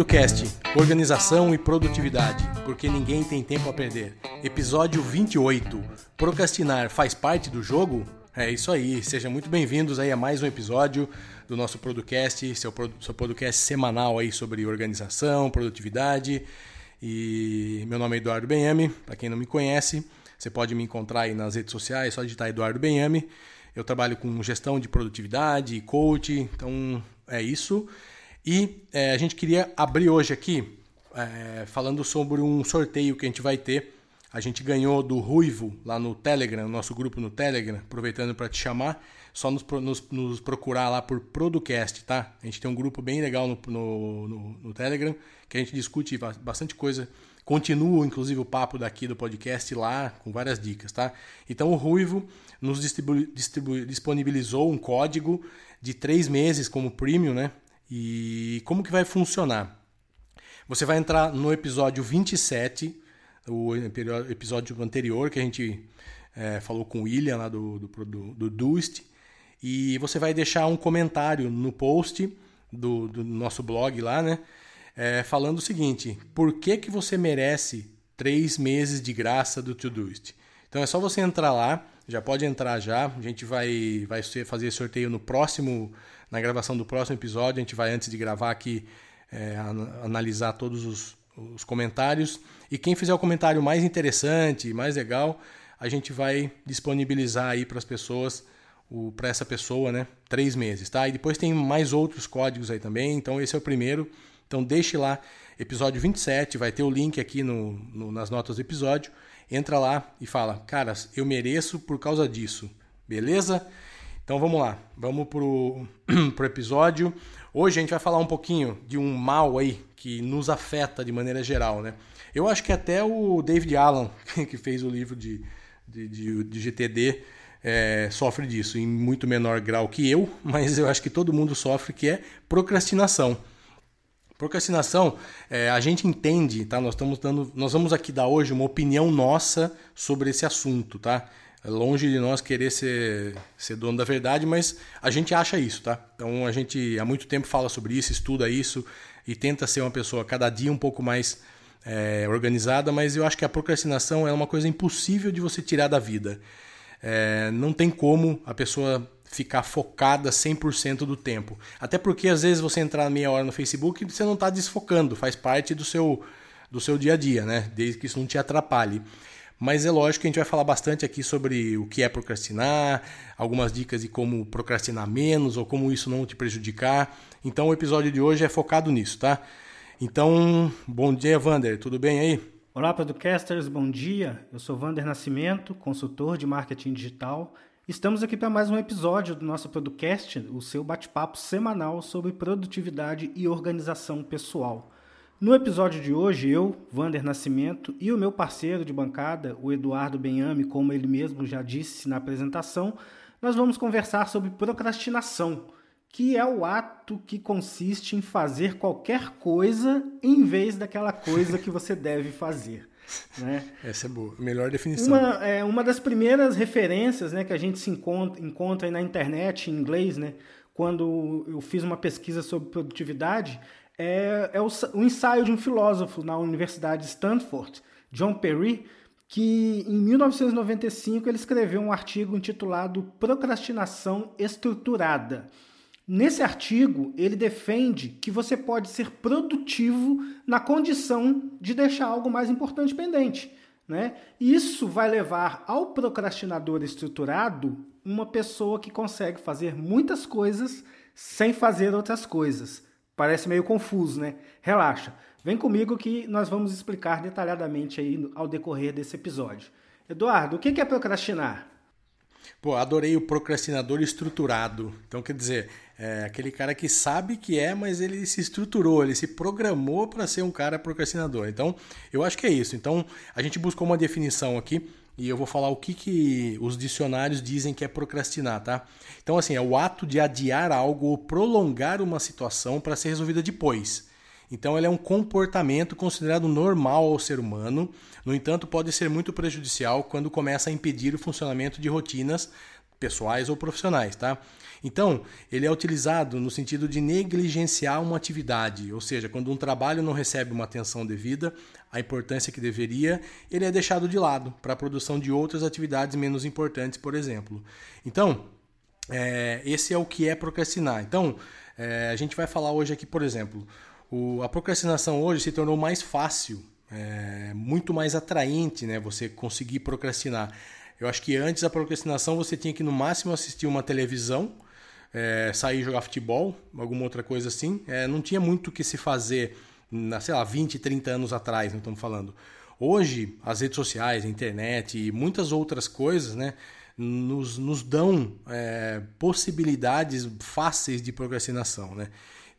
Producast, organização e produtividade, porque ninguém tem tempo a perder. Episódio 28. Procrastinar faz parte do jogo? É isso aí, sejam muito bem-vindos aí a mais um episódio do nosso Producast, seu, seu podcast semanal aí sobre organização, produtividade. E meu nome é Eduardo Benhame, para quem não me conhece, você pode me encontrar aí nas redes sociais, só digitar Eduardo Benhame. Eu trabalho com gestão de produtividade, coach, então é isso. E é, a gente queria abrir hoje aqui é, falando sobre um sorteio que a gente vai ter. A gente ganhou do Ruivo lá no Telegram, nosso grupo no Telegram, aproveitando para te chamar, só nos, nos, nos, procurar lá por Producast, tá? A gente tem um grupo bem legal no, no, no, no Telegram, que a gente discute bastante coisa. Continua, inclusive, o papo daqui do podcast lá, com várias dicas, tá? Então o Ruivo nos distribu distribu disponibilizou um código de três meses como premium, né? E como que vai funcionar? Você vai entrar no episódio 27, o episódio anterior que a gente é, falou com o William lá do, do, do, do Dust, e você vai deixar um comentário no post do, do nosso blog lá, né? É, falando o seguinte: por que, que você merece três meses de graça do Todoist? Então é só você entrar lá, já pode entrar já. A gente vai, vai fazer sorteio no próximo na gravação do próximo episódio. A gente vai, antes de gravar aqui, é, analisar todos os, os comentários. E quem fizer o comentário mais interessante, mais legal, a gente vai disponibilizar aí para as pessoas, para essa pessoa, né? Três meses, tá? E depois tem mais outros códigos aí também. Então esse é o primeiro. Então deixe lá, episódio 27, vai ter o link aqui no, no, nas notas do episódio. Entra lá e fala, cara, eu mereço por causa disso. Beleza? Então vamos lá, vamos pro, pro episódio. Hoje a gente vai falar um pouquinho de um mal aí que nos afeta de maneira geral, né? Eu acho que até o David Allen, que fez o livro de, de, de, de GTD, é, sofre disso, em muito menor grau que eu, mas eu acho que todo mundo sofre, que é procrastinação. Procrastinação, é, a gente entende, tá? Nós estamos dando, nós vamos aqui dar hoje uma opinião nossa sobre esse assunto, tá? É longe de nós querer ser, ser dono da verdade, mas a gente acha isso, tá? Então a gente há muito tempo fala sobre isso, estuda isso e tenta ser uma pessoa cada dia um pouco mais é, organizada, mas eu acho que a procrastinação é uma coisa impossível de você tirar da vida. É, não tem como a pessoa ficar focada 100% do tempo. Até porque às vezes você entrar meia hora no Facebook você não está desfocando, faz parte do seu, do seu dia a dia, né? Desde que isso não te atrapalhe. Mas é lógico que a gente vai falar bastante aqui sobre o que é procrastinar, algumas dicas de como procrastinar menos ou como isso não te prejudicar. Então o episódio de hoje é focado nisso, tá? Então, bom dia, Vander, tudo bem aí? Olá, podcasters, bom dia. Eu sou Vander Nascimento, consultor de marketing digital. Estamos aqui para mais um episódio do nosso podcast, o seu bate-papo semanal sobre produtividade e organização pessoal. No episódio de hoje, eu, Vander Nascimento, e o meu parceiro de bancada, o Eduardo Benhame, como ele mesmo já disse na apresentação, nós vamos conversar sobre procrastinação, que é o ato que consiste em fazer qualquer coisa em vez daquela coisa que você deve fazer. Né? Essa é boa, melhor definição. Uma, é, uma das primeiras referências né, que a gente se encontra, encontra aí na internet, em inglês, né, quando eu fiz uma pesquisa sobre produtividade, é, é o, o, ensaio de um filósofo na Universidade de Stanford, John Perry, que em 1995 ele escreveu um artigo intitulado Procrastinação Estruturada. Nesse artigo, ele defende que você pode ser produtivo na condição de deixar algo mais importante pendente. Né? Isso vai levar ao procrastinador estruturado uma pessoa que consegue fazer muitas coisas sem fazer outras coisas. Parece meio confuso, né? Relaxa. Vem comigo que nós vamos explicar detalhadamente aí ao decorrer desse episódio. Eduardo, o que é procrastinar? Pô, adorei o procrastinador estruturado. Então, quer dizer, é aquele cara que sabe que é, mas ele se estruturou, ele se programou para ser um cara procrastinador. Então, eu acho que é isso. Então, a gente buscou uma definição aqui e eu vou falar o que, que os dicionários dizem que é procrastinar, tá? Então, assim, é o ato de adiar algo ou prolongar uma situação para ser resolvida depois. Então, ele é um comportamento considerado normal ao ser humano, no entanto, pode ser muito prejudicial quando começa a impedir o funcionamento de rotinas pessoais ou profissionais, tá? Então, ele é utilizado no sentido de negligenciar uma atividade, ou seja, quando um trabalho não recebe uma atenção devida, a importância que deveria, ele é deixado de lado para a produção de outras atividades menos importantes, por exemplo. Então, é, esse é o que é procrastinar. Então, é, a gente vai falar hoje aqui, por exemplo, o, a procrastinação hoje se tornou mais fácil, é, muito mais atraente, né? Você conseguir procrastinar. Eu acho que antes a procrastinação você tinha que no máximo assistir uma televisão, é, sair jogar futebol, alguma outra coisa assim. É, não tinha muito o que se fazer, na, sei lá, 20, 30 anos atrás, não estamos falando. Hoje, as redes sociais, a internet e muitas outras coisas, né? Nos, nos dão é, possibilidades fáceis de procrastinação, né?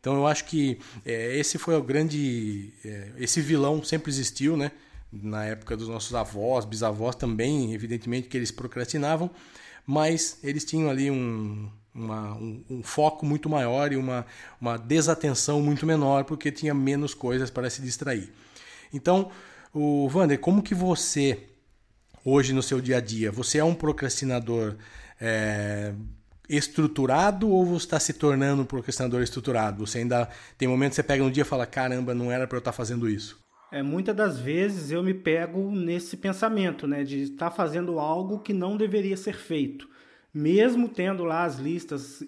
Então eu acho que é, esse foi o grande. É, esse vilão sempre existiu, né? Na época dos nossos avós, bisavós também, evidentemente que eles procrastinavam, mas eles tinham ali um, uma, um, um, foco muito maior e uma, uma desatenção muito menor, porque tinha menos coisas para se distrair. Então, o Wander, como que você, hoje no seu dia a dia, você é um procrastinador é, estruturado ou você está se tornando um procrastinador estruturado? Você ainda tem momentos que você pega um dia e fala, caramba, não era para eu estar fazendo isso. É, muitas das vezes eu me pego nesse pensamento, né, de estar fazendo algo que não deveria ser feito. Mesmo tendo lá as listas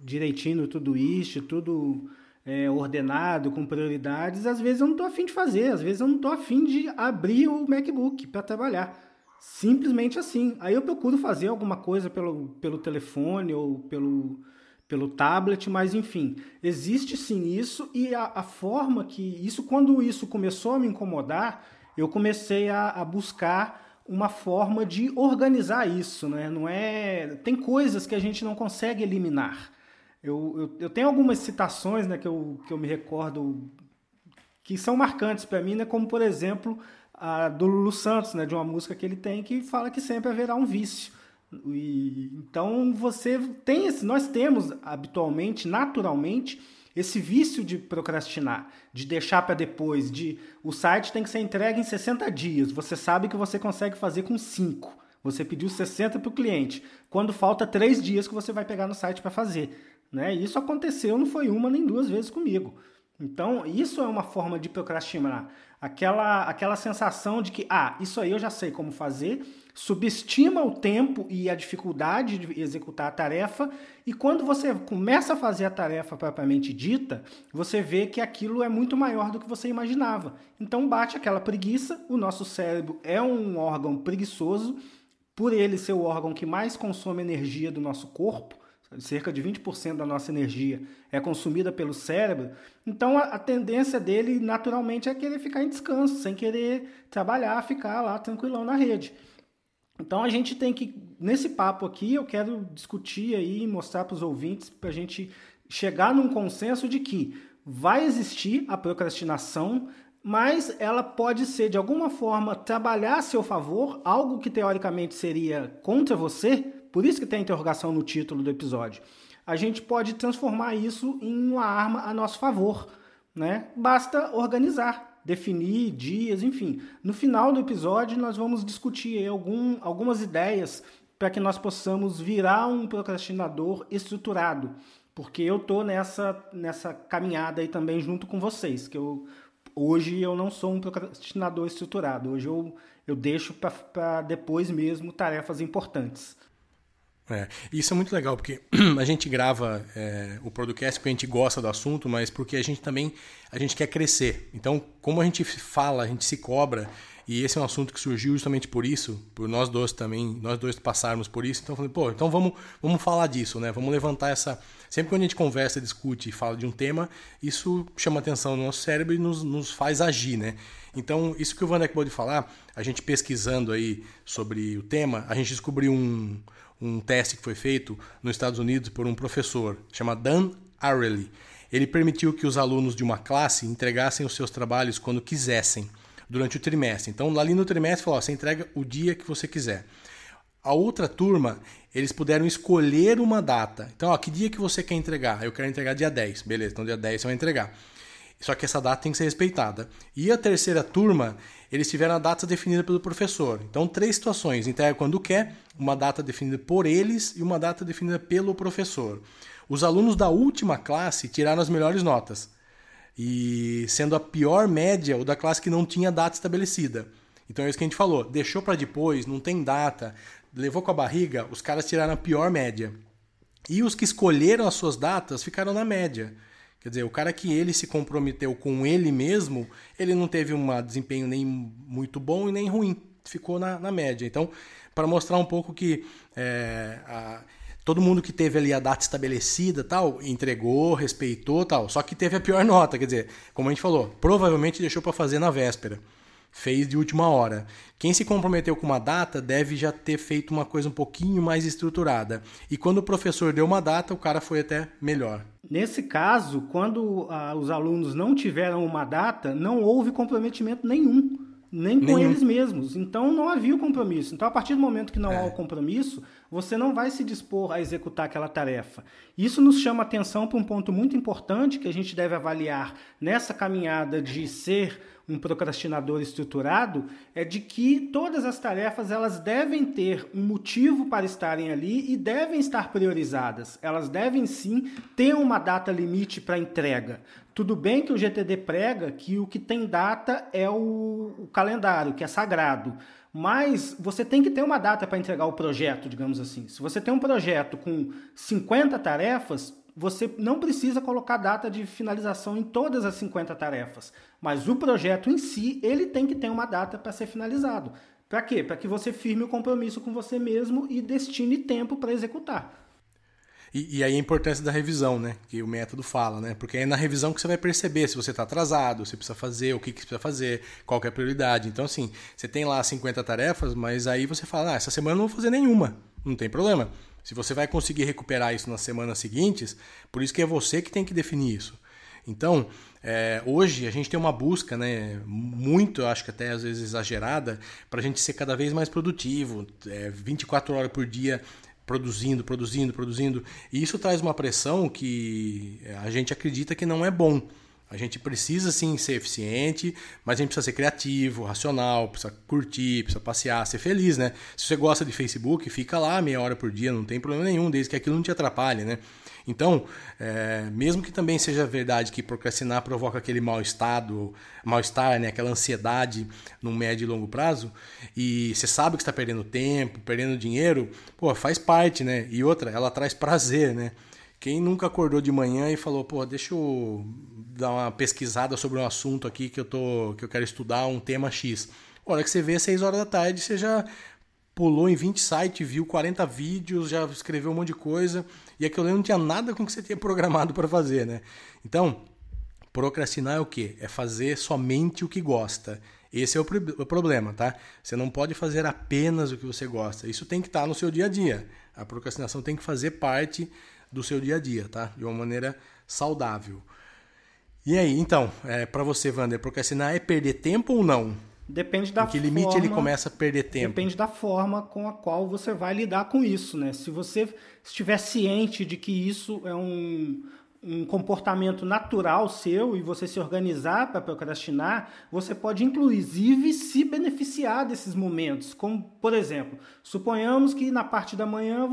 direitinho, tudo isso, tudo é, ordenado, com prioridades, às vezes eu não estou afim de fazer, às vezes eu não estou afim de abrir o MacBook para trabalhar. Simplesmente assim. Aí eu procuro fazer alguma coisa pelo, pelo telefone ou pelo, pelo tablet, mas enfim, existe sim isso e a, a, forma que isso, quando isso começou a me incomodar, eu comecei a, a buscar uma forma de organizar isso, né? Não é, tem coisas que a gente não consegue eliminar. Eu, eu, eu tenho algumas citações, né, que eu, que eu me recordo que são marcantes para mim, né? Como por exemplo a do Lulu Santos, né, de uma música que ele tem que fala que sempre haverá um vício. E, então você tem esse, nós temos habitualmente, naturalmente, esse vício de procrastinar, de deixar para depois, de o site tem que ser entregue em 60 dias. Você sabe que você consegue fazer com 5. Você pediu 60 para o cliente. Quando falta 3 dias que você vai pegar no site para fazer. Né? Isso aconteceu, não foi uma nem duas vezes comigo. Então, isso é uma forma de procrastinar. Aquela, aquela sensação de que, ah, isso aí eu já sei como fazer, subestima o tempo e a dificuldade de executar a tarefa, e quando você começa a fazer a tarefa propriamente dita, você vê que aquilo é muito maior do que você imaginava. Então bate aquela preguiça, o nosso cérebro é um órgão preguiçoso, por ele ser o órgão que mais consome energia do nosso corpo, cerca de 20% da nossa energia é consumida pelo cérebro, então a, a, tendência dele naturalmente é querer ficar em descanso, sem querer trabalhar, ficar lá tranquilão na rede. Então a gente tem que, nesse papo aqui, eu quero discutir aí, mostrar para os ouvintes, para a gente chegar num consenso de que vai existir a procrastinação, mas ela pode ser de alguma forma trabalhar a seu favor, algo que teoricamente seria contra você, por isso que tem a interrogação no título do episódio. A gente pode transformar isso em uma arma a nosso favor, né? Basta organizar, definir dias, enfim. No final do episódio nós vamos discutir algum, algumas ideias para que nós possamos virar um procrastinador estruturado, porque eu tô nessa nessa caminhada aí também junto com vocês, que eu hoje eu não sou um procrastinador estruturado. Hoje eu eu deixo para depois mesmo tarefas importantes. É, isso é muito legal, porque a gente grava é, o podcast porque a gente gosta do assunto, mas porque a gente também a gente quer crescer. Então, como a gente fala, a gente se cobra, e esse é um assunto que surgiu justamente por isso, por nós dois também, nós dois passarmos por isso. Então, eu falei, pô, então vamos, vamos falar disso, né? Vamos levantar essa. Sempre quando a gente conversa, discute e fala de um tema, isso chama atenção no nosso cérebro e nos, nos faz agir, né? Então, isso que o Vanek pode falar, a gente pesquisando aí sobre o tema, a gente descobriu um um teste que foi feito nos Estados Unidos por um professor chamado Dan Ariely. Ele permitiu que os alunos de uma classe entregassem os seus trabalhos quando quisessem, durante o trimestre. Então, ali no trimestre, falou, ó, você entrega o dia que você quiser. A outra turma, eles puderam escolher uma data. Então, ó, que dia que você quer entregar? Eu quero entregar dia 10. Beleza, então dia 10 você vai entregar. Só que essa data tem que ser respeitada. E a terceira turma, eles tiveram a data definida pelo professor. Então, três situações: entrega quando quer, uma data definida por eles e uma data definida pelo professor. Os alunos da última classe tiraram as melhores notas, e sendo a pior média o da classe que não tinha data estabelecida. Então é isso que a gente falou: deixou para depois, não tem data, levou com a barriga, os caras tiraram a pior média. E os que escolheram as suas datas ficaram na média. Quer dizer, o cara que ele se comprometeu com ele mesmo, ele não teve um desempenho nem muito bom e nem ruim. Ficou na, na média. Então, para mostrar um pouco que é, a, todo mundo que teve ali a data estabelecida tal, entregou, respeitou tal, só que teve a pior nota. Quer dizer, como a gente falou, provavelmente deixou para fazer na véspera fez de última hora. Quem se comprometeu com uma data deve já ter feito uma coisa um pouquinho mais estruturada. E quando o professor deu uma data, o cara foi até melhor. Nesse caso, quando ah, os alunos não tiveram uma data, não houve comprometimento nenhum, nem com nenhum. eles mesmos. Então não havia o compromisso. Então, a partir do momento que não é. há o compromisso, você não vai se dispor a executar aquela tarefa. Isso nos chama atenção para um ponto muito importante que a gente deve avaliar nessa caminhada de ser um procrastinador estruturado é de que todas as tarefas elas devem ter um motivo para estarem ali e devem estar priorizadas. Elas devem sim ter uma data limite para entrega. Tudo bem que o GTD prega que o que tem data é o, o calendário, que é sagrado. Mas você tem que ter uma data para entregar o projeto, digamos assim. Se você tem um projeto com 50 tarefas, você não precisa colocar data de finalização em todas as 50 tarefas, mas o projeto em si, ele tem que ter uma data para ser finalizado. Para quê? Para que você firme o compromisso com você mesmo e destine tempo para executar. E, e, aí a importância da revisão, né? Que o método fala, né? Porque é na revisão que você vai perceber se você está atrasado, se precisa fazer, o que, que precisa fazer, qual é a prioridade. Então, assim, você tem lá 50 tarefas, mas aí você fala, ah, essa semana eu não vou fazer nenhuma. Não tem problema. Se você vai conseguir recuperar isso nas semanas seguintes, por isso que é você que tem que definir isso. Então, é, hoje a gente tem uma busca, né, muito, acho que até às vezes exagerada, para a gente ser cada vez mais produtivo, é, 24 horas por dia produzindo, produzindo, produzindo. E isso traz uma pressão que a gente acredita que não é bom. A gente precisa sim ser eficiente, mas a gente precisa ser criativo, racional, precisa curtir, precisa passear, ser feliz, né? Se você gosta de Facebook, fica lá meia hora por dia, não tem problema nenhum, desde que aquilo não te atrapalhe, né? Então, é, mesmo que também seja verdade que procrastinar provoca aquele mal-estado, mal-estar, né? aquela ansiedade no médio e longo prazo, e você sabe que está perdendo tempo, perdendo dinheiro, pô, faz parte, né? E outra, ela traz prazer, né? Quem nunca acordou de manhã e falou, pô, deixa eu dar uma pesquisada sobre um assunto aqui que eu, tô, que eu quero estudar, um tema X. A hora que você vê, 6 horas da tarde, você já pulou em 20 sites, viu 40 vídeos, já escreveu um monte de coisa, e aquilo ali não tinha nada com o que você tinha programado para fazer, né? Então, procrastinar é o quê? É fazer somente o que gosta. Esse é o, o problema, tá? Você não pode fazer apenas o que você gosta. Isso tem que estar tá no seu dia a dia. A procrastinação tem que fazer parte do seu dia a dia, tá? De uma maneira saudável. E aí, então, é, para você, Wander, procrastinar é perder tempo ou não? Depende da em que limite forma, ele começa a perder tempo? Depende da forma com a qual você vai lidar com isso, né? Se você estiver ciente de que isso é um, um comportamento natural seu e você se organizar para procrastinar, você pode inclusive se beneficiar desses momentos. Como, por exemplo, suponhamos que na parte da manhã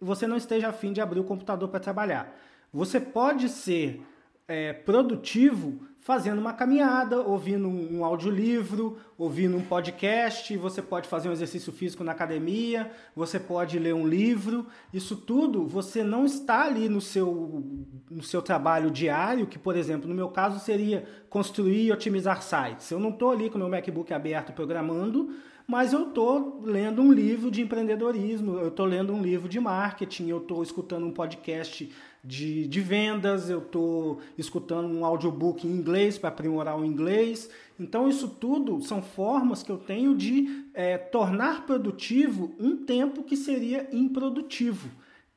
você não esteja afim de abrir o computador para trabalhar. Você pode ser é, produtivo fazendo uma caminhada, ouvindo um, audiolivro, ouvindo um podcast, você pode fazer um exercício físico na academia, você pode ler um livro. Isso tudo você não está ali no seu, no seu trabalho diário, que, por exemplo, no meu caso seria construir e otimizar sites. Eu não estou ali com meu MacBook aberto programando, mas eu estou lendo um livro de empreendedorismo, eu estou lendo um livro de marketing, eu estou escutando um podcast de, de vendas, eu estou escutando um audiobook em inglês para aprimorar o inglês. Então, isso tudo são formas que eu tenho de é, tornar produtivo um tempo que seria improdutivo.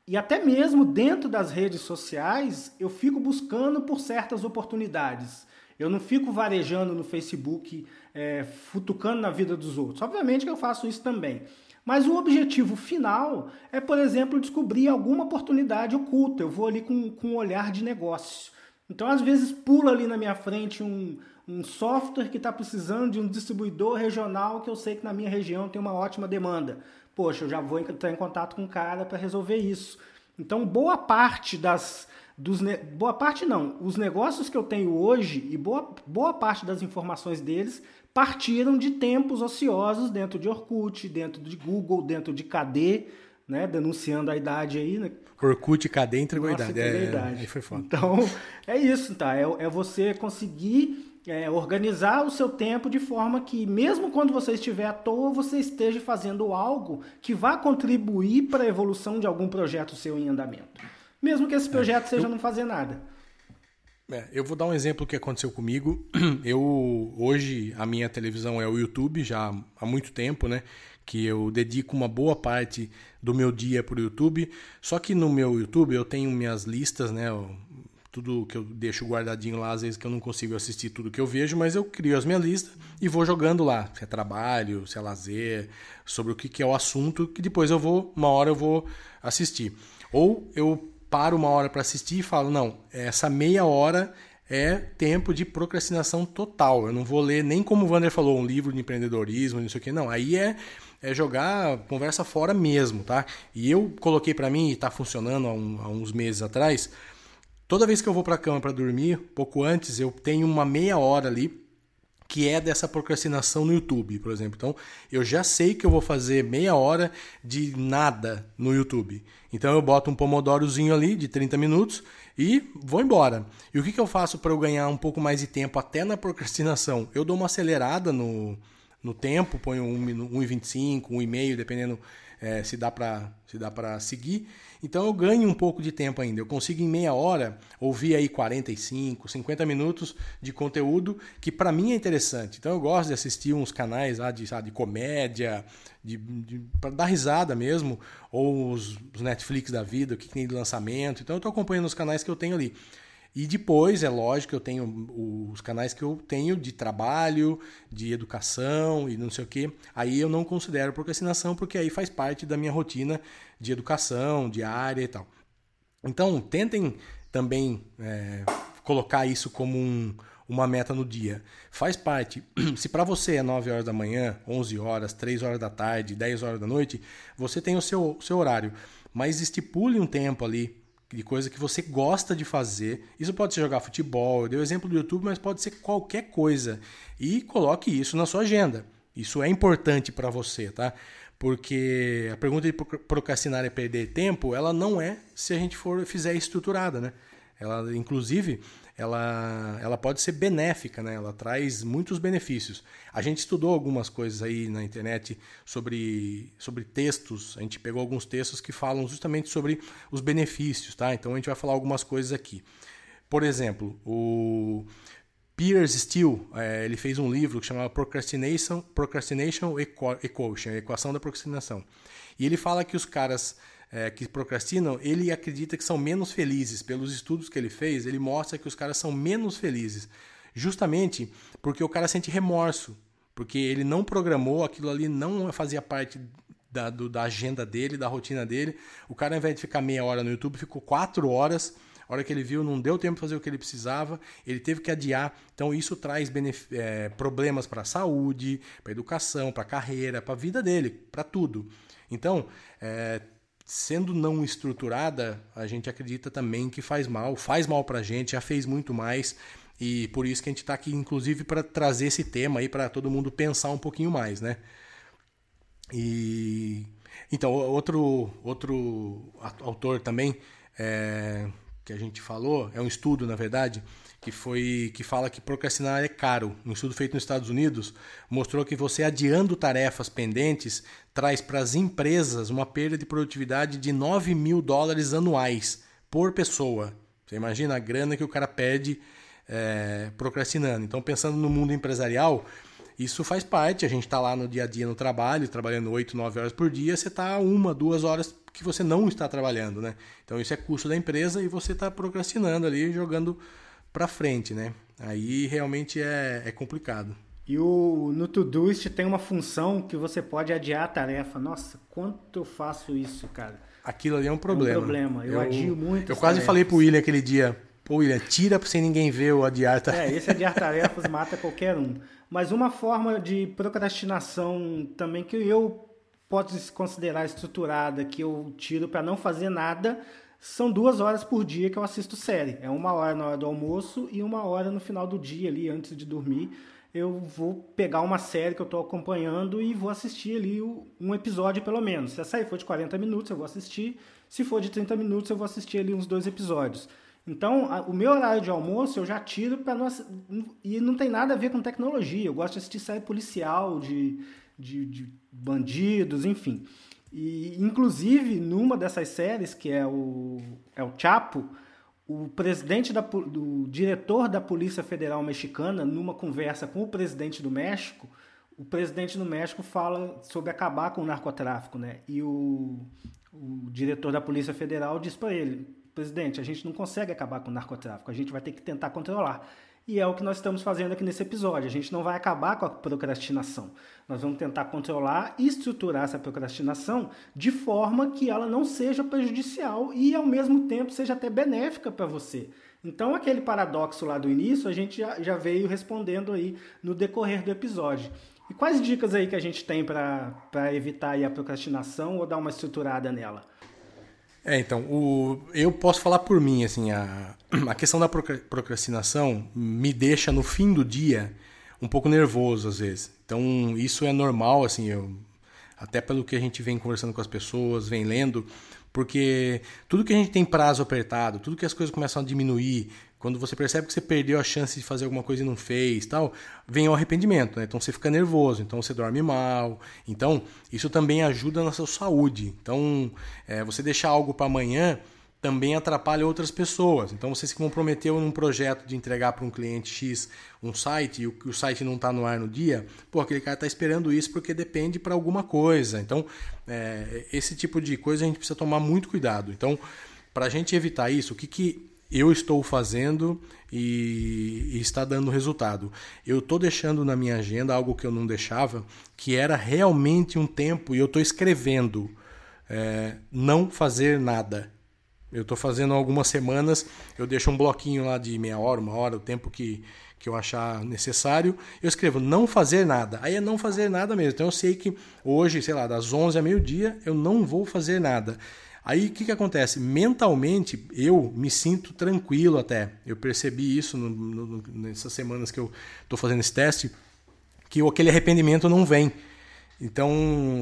E até mesmo dentro das redes sociais, eu fico buscando por certas oportunidades. Eu não fico varejando no Facebook, é, futucando na vida dos outros. Obviamente que eu faço isso também. Mas o objetivo final é, por exemplo, descobrir alguma oportunidade oculta. Eu vou ali com, com um olhar de negócio. Então, às vezes, pula ali na minha frente um, um software que está precisando de um distribuidor regional que eu sei que na minha região tem uma ótima demanda. Poxa, eu já vou entrar em contato com o cara para resolver isso. Então, boa parte das. Dos, boa parte não. Os negócios que eu tenho hoje e boa, boa parte das informações deles partiram de tempos ociosos dentro de Orkut, dentro de Google, dentro de KD, né? Denunciando a idade aí, né? Orkut, KD entregou a idade. É, idade. Aí foi foda. Então, é isso, tá? É, é você conseguir é, organizar o seu tempo de forma que, mesmo quando você estiver à toa, você esteja fazendo algo que vá contribuir para a evolução de algum projeto seu em andamento. Mesmo que esse é, projeto é, seja eu, não fazer nada. É, eu vou dar um exemplo que aconteceu comigo. Eu hoje a minha televisão é o YouTube já há muito tempo, né? Que eu dedico uma boa parte do meu dia para o YouTube. Só que no meu YouTube eu tenho minhas listas, né? tudo que eu deixo guardadinho lá, às vezes que eu não consigo assistir tudo que eu vejo, mas eu crio as minhas listas e vou jogando lá, se é trabalho, se é lazer, sobre o que, que é o assunto, que depois eu vou, uma hora eu vou assistir. Ou eu paro uma hora para assistir e falo, não, essa meia hora é tempo de procrastinação total. Eu não vou ler nem como o Wander falou, um livro de empreendedorismo, não sei o que, não. Aí é é jogar conversa fora mesmo, tá? E eu coloquei para mim, e tá funcionando há, um, há uns meses atrás, Toda vez que eu vou para a cama para dormir, pouco antes, eu tenho uma meia hora ali que é dessa procrastinação no YouTube, por exemplo. Então, eu já sei que eu vou fazer meia hora de nada no YouTube. Então, eu boto um pomodorozinho ali de 30 minutos e vou embora. E o que, que eu faço para eu ganhar um pouco mais de tempo até na procrastinação? Eu dou uma acelerada no, no tempo, ponho 1,25, 1,5, dependendo é, se dá para seguir. Então eu ganho um pouco de tempo ainda. Eu consigo em meia hora ouvir aí 45, 50 minutos de conteúdo que para mim é interessante. Então eu gosto de assistir uns canais lá de, sabe, de comédia, de, de para dar risada mesmo, ou os, os Netflix da vida, o que tem de lançamento. Então eu estou acompanhando os canais que eu tenho ali. E depois, é lógico, eu tenho os canais que eu tenho de trabalho, de educação e não sei o quê. Aí eu não considero procrastinação, porque aí faz parte da minha rotina de educação, diária e tal. Então, tentem também é, colocar isso como um, uma meta no dia. Faz parte. Se para você é 9 horas da manhã, 11 horas, 3 horas da tarde, 10 horas da noite, você tem o seu, seu horário. Mas estipule um tempo ali de coisa que você gosta de fazer. Isso pode ser jogar futebol, eu dei o exemplo do YouTube, mas pode ser qualquer coisa. E coloque isso na sua agenda. Isso é importante para você, tá? Porque a pergunta de procrastinar é perder tempo, ela não é se a gente for fizer estruturada, né? Ela, inclusive, ela, ela pode ser benéfica, né? ela traz muitos benefícios. A gente estudou algumas coisas aí na internet sobre, sobre textos, a gente pegou alguns textos que falam justamente sobre os benefícios, tá? Então a gente vai falar algumas coisas aqui. Por exemplo, o Piers Steele, é, ele fez um livro que chamava Procrastination, Procrastination Equation, Equação da Procrastinação. E ele fala que os caras é, que procrastinam, ele acredita que são menos felizes. Pelos estudos que ele fez, ele mostra que os caras são menos felizes. Justamente porque o cara sente remorso. Porque ele não programou, aquilo ali não fazia parte da, do, da agenda dele, da rotina dele. O cara, ao invés de ficar meia hora no YouTube, ficou quatro horas. A hora que ele viu, não deu tempo de fazer o que ele precisava, ele teve que adiar. Então, isso traz é, problemas para a saúde, para a educação, para a carreira, para a vida dele, para tudo. Então, é, sendo não estruturada, a gente acredita também que faz mal, faz mal para a gente, já fez muito mais. E por isso que a gente está aqui, inclusive, para trazer esse tema aí para todo mundo pensar um pouquinho mais, né? E então outro outro autor também é, que a gente falou é um estudo, na verdade, que foi que fala que procrastinar é caro. Um estudo feito nos Estados Unidos mostrou que você adiando tarefas pendentes traz para as empresas uma perda de produtividade de 9 mil dólares anuais por pessoa. Você imagina a grana que o cara perde é, procrastinando. Então, pensando no mundo empresarial, isso faz parte. A gente está lá no dia a dia no trabalho, trabalhando 8, 9 horas por dia. Você está uma, duas horas que você não está trabalhando, né? Então, isso é custo da empresa e você está procrastinando ali, jogando para frente, né? Aí realmente é, é complicado. E o, no Todoist tem uma função que você pode adiar a tarefa. Nossa, quanto eu faço isso, cara? Aquilo ali é um problema. É um problema. Eu, eu adio muito. Eu quase tarefas. falei pro William aquele dia, Pô, William, tira sem ninguém ver o adiar tarefas. É, esse adiar tarefas mata qualquer um. Mas uma forma de procrastinação também que eu posso considerar estruturada, que eu tiro para não fazer nada, são duas horas por dia que eu assisto série. É uma hora na hora do almoço e uma hora no final do dia ali, antes de dormir. Eu vou pegar uma série que eu estou acompanhando e vou assistir ali um episódio pelo menos. Se a série for de 40 minutos, eu vou assistir. Se for de 30 minutos, eu vou assistir ali uns dois episódios. Então, a, o meu horário de almoço eu já tiro para não. E não tem nada a ver com tecnologia. Eu gosto de assistir série policial, de, de, de bandidos, enfim. E, inclusive, numa dessas séries, que é o, é o Chapo, o presidente da, do diretor da Polícia Federal Mexicana, numa conversa com o presidente do México, o presidente do México fala sobre acabar com o narcotráfico, né? E o, o diretor da Polícia Federal diz para ele, presidente, a gente não consegue acabar com o narcotráfico, a gente vai ter que tentar controlar. E é o que nós estamos fazendo aqui nesse episódio. A gente não vai acabar com a procrastinação. Nós vamos tentar controlar e estruturar essa procrastinação de forma que ela não seja prejudicial e, ao mesmo tempo, seja até benéfica para você. Então, aquele paradoxo lá do início, a gente já, já veio respondendo aí no decorrer do episódio. E quais dicas aí que a gente tem para evitar a procrastinação ou dar uma estruturada nela? É, então, o, eu posso falar por mim, assim, a, a questão da procrastinação me deixa no fim do dia um pouco nervoso às vezes. Então, isso é normal, assim, eu, até pelo que a gente vem conversando com as pessoas, vem lendo, porque tudo que a gente tem prazo apertado, tudo que as coisas começam a diminuir, quando você percebe que você perdeu a chance de fazer alguma coisa e não fez, tal, vem o arrependimento, né? Então você fica nervoso, então você dorme mal. Então isso também ajuda na sua saúde. Então é, você deixar algo para amanhã também atrapalha outras pessoas. Então você se comprometeu num projeto de entregar para um cliente X um site e o, o site não está no ar no dia, pô, aquele cara está esperando isso porque depende para alguma coisa. Então é, esse tipo de coisa a gente precisa tomar muito cuidado. Então para a gente evitar isso, o que, que eu estou fazendo e, e, está dando resultado. Eu estou deixando na minha agenda algo que eu não deixava, que era realmente um tempo, e eu estou escrevendo é, não fazer nada. Eu estou fazendo algumas semanas, eu deixo um bloquinho lá de meia hora, uma hora, o tempo que, que eu achar necessário. Eu escrevo não fazer nada. Aí é não fazer nada mesmo. Então eu sei que hoje, sei lá, das 11 a meio-dia, eu não vou fazer nada. Aí o que, que acontece? Mentalmente eu me sinto tranquilo até. Eu percebi isso no, no, nessas semanas que eu estou fazendo esse teste, que aquele arrependimento não vem. Então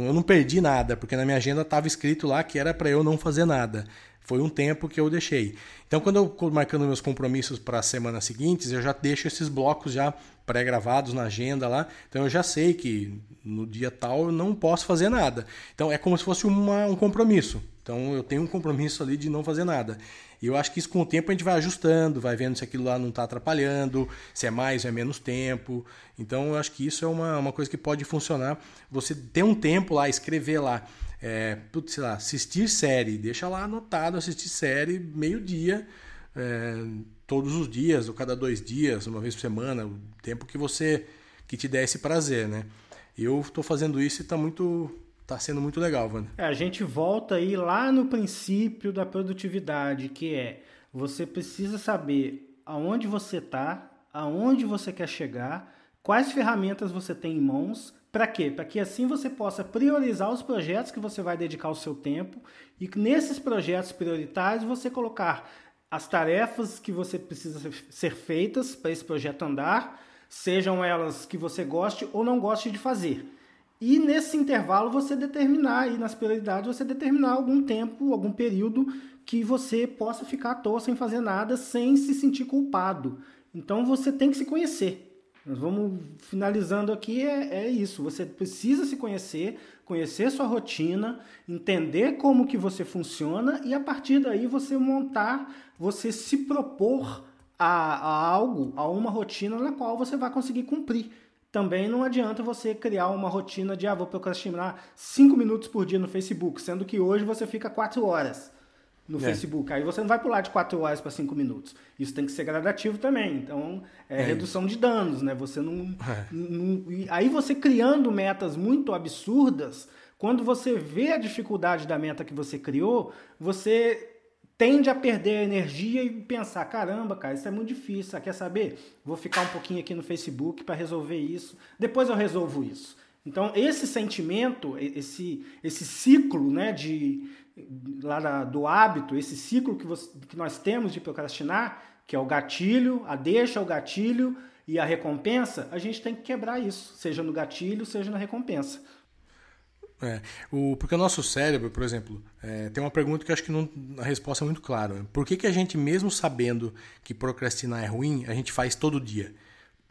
eu não perdi nada, porque na minha agenda estava escrito lá que era para eu não fazer nada. Foi um tempo que eu deixei. Então, quando eu estou marcando meus compromissos para as semanas seguintes, eu já deixo esses blocos já pré-gravados na agenda lá. Então, eu já sei que no dia tal eu não posso fazer nada. Então, é como se fosse uma, um compromisso. Então eu tenho um compromisso ali de não fazer nada. E eu acho que isso com o tempo a gente vai ajustando, vai vendo se aquilo lá não está atrapalhando, se é mais ou é menos tempo. Então eu acho que isso é uma, uma coisa que pode funcionar. Você ter um tempo lá, escrever lá, é, sei lá, assistir série, deixa lá anotado assistir série meio-dia, é, todos os dias, ou cada dois dias, uma vez por semana, o tempo que você que te der esse prazer, né? Eu estou fazendo isso e está muito Tá sendo muito legal, Wanda. É, a gente volta aí lá no princípio da produtividade, que é você precisa saber aonde você está, aonde você quer chegar, quais ferramentas você tem em mãos, para quê? Para que assim você possa priorizar os projetos que você vai dedicar o seu tempo e que nesses projetos prioritários você colocar as tarefas que você precisa ser feitas para esse projeto andar, sejam elas que você goste ou não goste de fazer. E nesse intervalo você determinar aí nas prioridades, você determinar algum tempo, algum período que você possa ficar à toa sem fazer nada, sem se sentir culpado. Então você tem que se conhecer. Nós vamos finalizando aqui, é, é isso. Você precisa se conhecer, conhecer sua rotina, entender como que você funciona e a partir daí você montar, você se propor a, a algo, a uma rotina na qual você vai conseguir cumprir. Também não adianta você criar uma rotina de, ah, vou procrastinar 5 minutos por dia no Facebook, sendo que hoje você fica 4 horas no é. Facebook. Aí você não vai pular de 4 horas para 5 minutos. Isso tem que ser gradativo também. Então, é, é redução de danos, né? Você não, é. não, Aí você criando metas muito absurdas, quando você vê a dificuldade da meta que você criou, você tende a perder a energia e pensar: caramba, cara, isso é muito difícil. Quer saber? Vou ficar um pouquinho aqui no Facebook para resolver isso. Depois eu resolvo isso. Então, esse sentimento, esse, esse ciclo né, de, lá da, do hábito, esse ciclo que, você, que nós temos de procrastinar, que é o gatilho, a deixa, o gatilho e a recompensa, a gente tem que quebrar isso, seja no gatilho, seja na recompensa. É, o, porque o nosso cérebro, por exemplo, é, tem uma pergunta que acho que não, a resposta é muito clara. Por que, que a gente, mesmo sabendo que procrastinar é ruim, a gente faz todo dia?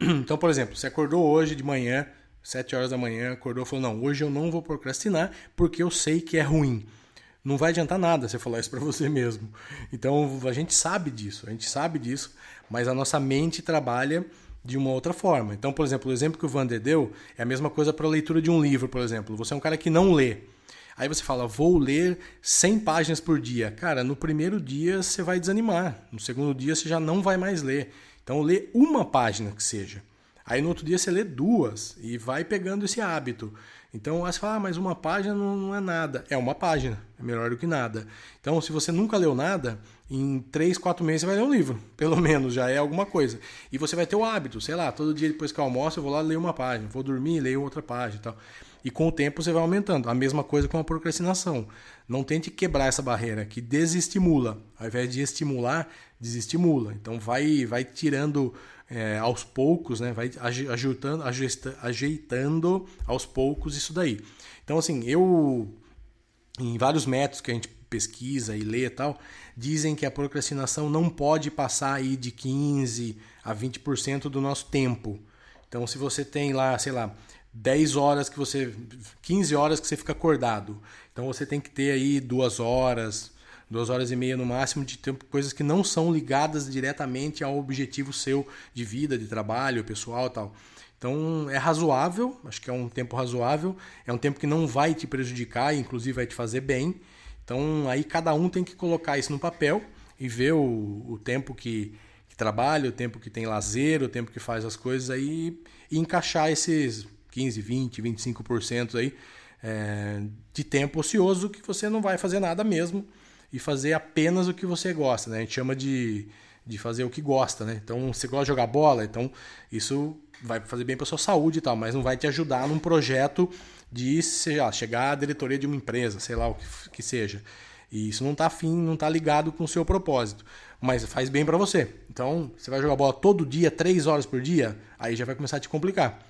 Então, por exemplo, você acordou hoje de manhã, 7 horas da manhã, acordou e falou: Não, hoje eu não vou procrastinar porque eu sei que é ruim. Não vai adiantar nada você falar isso para você mesmo. Então, a gente sabe disso, a gente sabe disso, mas a nossa mente trabalha de uma outra forma. Então, por exemplo, o exemplo que o Vander deu é a mesma coisa para a leitura de um livro, por exemplo. Você é um cara que não lê. Aí você fala, vou ler 100 páginas por dia. Cara, no primeiro dia você vai desanimar. No segundo dia você já não vai mais ler. Então, lê uma página que seja. Aí no outro dia você lê duas e vai pegando esse hábito. Então você fala, ah, mas uma página não, é nada. É uma página, é melhor do que nada. Então, se você nunca leu nada, em três, quatro meses você vai ler um livro, pelo menos, já é alguma coisa. E você vai ter o hábito, sei lá, todo dia depois que eu almoço, eu vou lá ler uma página, vou dormir, leio outra página e tal. E com o tempo você vai aumentando. A mesma coisa com a procrastinação. Não tente quebrar essa barreira que desestimula. Ao invés de estimular, desestimula. Então vai, vai tirando é, aos poucos, né? vai ajeitando, ajeitando aos poucos isso daí. Então, assim, eu, em vários métodos que a gente pesquisa e lê e tal, dizem que a procrastinação não pode passar aí de 15 a 20% do nosso tempo. Então, se você tem lá, sei lá, 10 horas que você. 15 horas que você fica acordado. Então você tem que ter aí duas horas, duas horas e meia no máximo de tempo, coisas que não são ligadas diretamente ao objetivo seu de vida, de trabalho, pessoal tal. Então é razoável, acho que é um tempo razoável, é um tempo que não vai te prejudicar, inclusive vai te fazer bem. Então aí cada um tem que colocar isso no papel e ver o, o tempo que, que trabalha, o tempo que tem lazer, o tempo que faz as coisas aí e encaixar esses 15, 20, 25% aí é, de tempo ocioso que você não vai fazer nada mesmo e fazer apenas o que você gosta, né? A gente chama de, de fazer o que gosta, né? Então, você gosta de jogar bola, então isso vai fazer bem para sua saúde e tal, mas não vai te ajudar num projeto de sei lá, chegar à diretoria de uma empresa, sei lá o que, que seja. E isso não está afim, não está ligado com o seu propósito. Mas faz bem para você. Então, você vai jogar bola todo dia, três horas por dia, aí já vai começar a te complicar.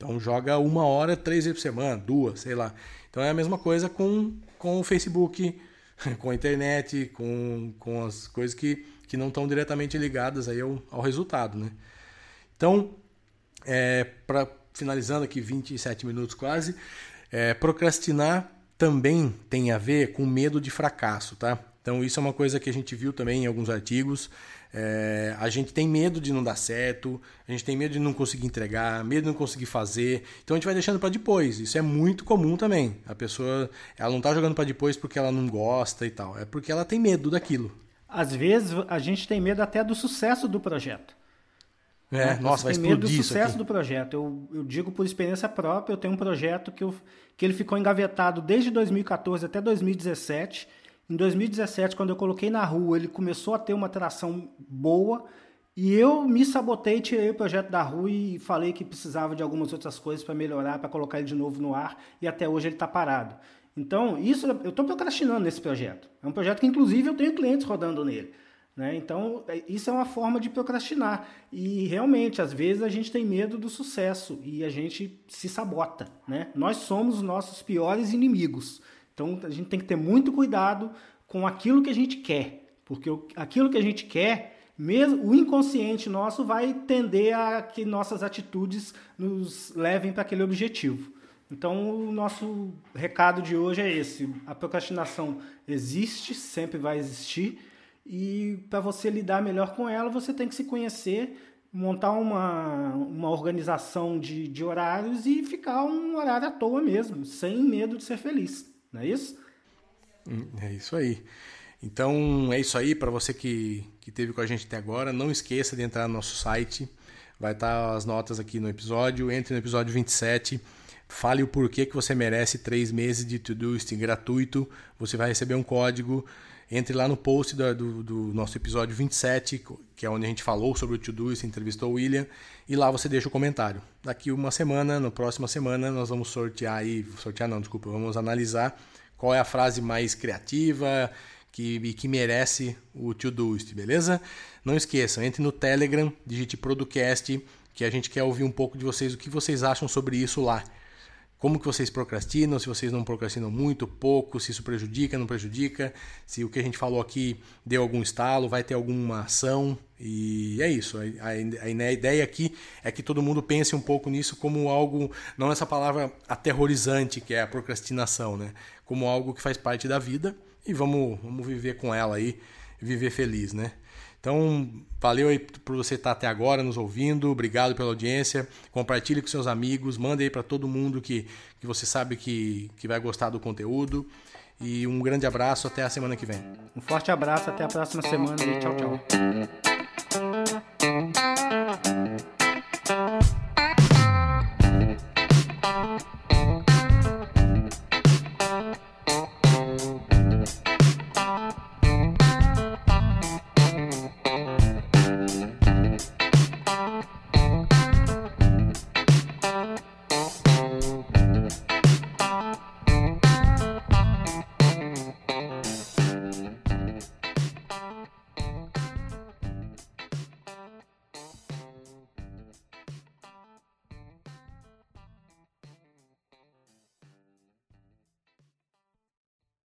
Então joga uma hora, três vezes por semana, duas, sei lá. Então é a mesma coisa com, com o Facebook, com a internet, com, com as coisas que, que não estão diretamente ligadas aí ao, ao resultado. Né? Então, é, para finalizando aqui 27 minutos quase, é, procrastinar também tem a ver com medo de fracasso, tá? Então isso é uma coisa que a gente viu também em alguns artigos. É, a gente tem medo de não dar certo, a gente tem medo de não conseguir entregar, medo de não conseguir fazer. Então a gente vai deixando para depois. Isso é muito comum também. A pessoa, ela não está jogando para depois porque ela não gosta e tal, é porque ela tem medo daquilo. Às vezes a gente tem medo até do sucesso do projeto. É, né? nossa, vai tem medo do sucesso do projeto. Eu, eu digo por experiência própria, eu tenho um projeto que, eu, que ele ficou engavetado desde 2014 até 2017 em 2017, quando eu coloquei na rua, ele começou a ter uma atração boa e eu me sabotei, tirei o projeto da rua e falei que precisava de algumas outras coisas para melhorar, para colocar ele de novo no ar e até hoje ele está parado. Então, isso eu estou procrastinando nesse projeto. É um projeto que, inclusive, eu tenho clientes rodando nele. Né? Então, é, isso é uma forma de procrastinar. E realmente, às vezes, a gente tem medo do sucesso e a gente se sabota. Né? Nós somos os nossos piores inimigos. Então a gente tem que ter muito cuidado com aquilo que a gente quer, porque aquilo que a gente quer, mesmo o inconsciente nosso vai tender a que nossas atitudes nos levem para aquele objetivo. Então o nosso recado de hoje é esse: a procrastinação existe, sempre vai existir, e para você lidar melhor com ela, você tem que se conhecer, montar uma, uma organização de, de horários e ficar um horário à toa mesmo, sem medo de ser feliz. Não é isso? Hum, é isso aí. Então é isso aí para você que, que teve com a gente até agora. Não esqueça de entrar no nosso site. Vai estar as notas aqui no episódio. Entre no episódio 27. Fale o porquê que você merece três meses de Todoist gratuito. Você vai receber um código. Entre lá no post do, do, do, nosso episódio 27, que é onde a gente falou sobre o Todoist, entrevistou o William, e lá você deixa o comentário. Daqui uma semana, na próxima semana, nós vamos sortear aí, sortear não, desculpa, vamos analisar qual é a frase mais criativa que, que merece o Todoist, beleza? Não esqueçam, entre no Telegram, digite Producast, que a gente quer ouvir um pouco de vocês, o que vocês acham sobre isso lá como que vocês procrastinam, se vocês não procrastinam muito, pouco, se isso prejudica, não prejudica, se o que a gente falou aqui deu algum estalo, vai ter alguma ação. E é isso. A, a, a ideia aqui é que todo mundo pense um pouco nisso como algo, não essa palavra aterrorizante que é a procrastinação, né? Como algo que faz parte da vida e vamos, vamos viver com ela aí, viver feliz, né? Então, valeu aí por você estar até agora nos ouvindo. Obrigado pela audiência. Compartilhe com seus amigos, mande aí para todo mundo que, que você sabe que, que vai gostar do conteúdo. E um grande abraço, até a semana que vem. Um forte abraço, até a próxima semana e tchau, tchau.